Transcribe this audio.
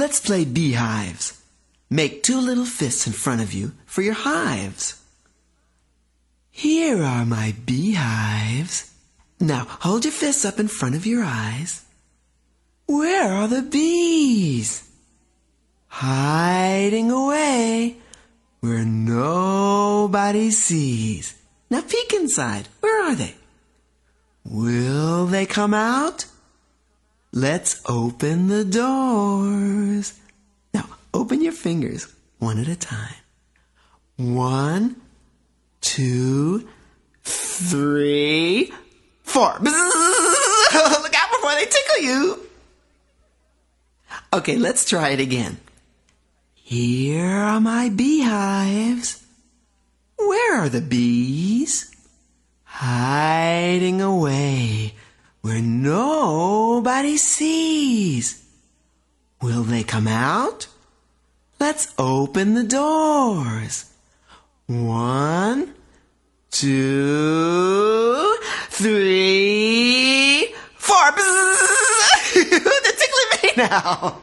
Let's play beehives. Make two little fists in front of you for your hives. Here are my beehives. Now hold your fists up in front of your eyes. Where are the bees? Hiding away where nobody sees. Now peek inside. Where are they? Will they come out? Let's open the doors. Now open your fingers one at a time. One, two, three, four. Look out before they tickle you. Okay, let's try it again. Here are my beehives. Where are the bees? Hiding away where nobody sees. Will they come out? Let's open the doors. One, two, three, four. They're tickling me now.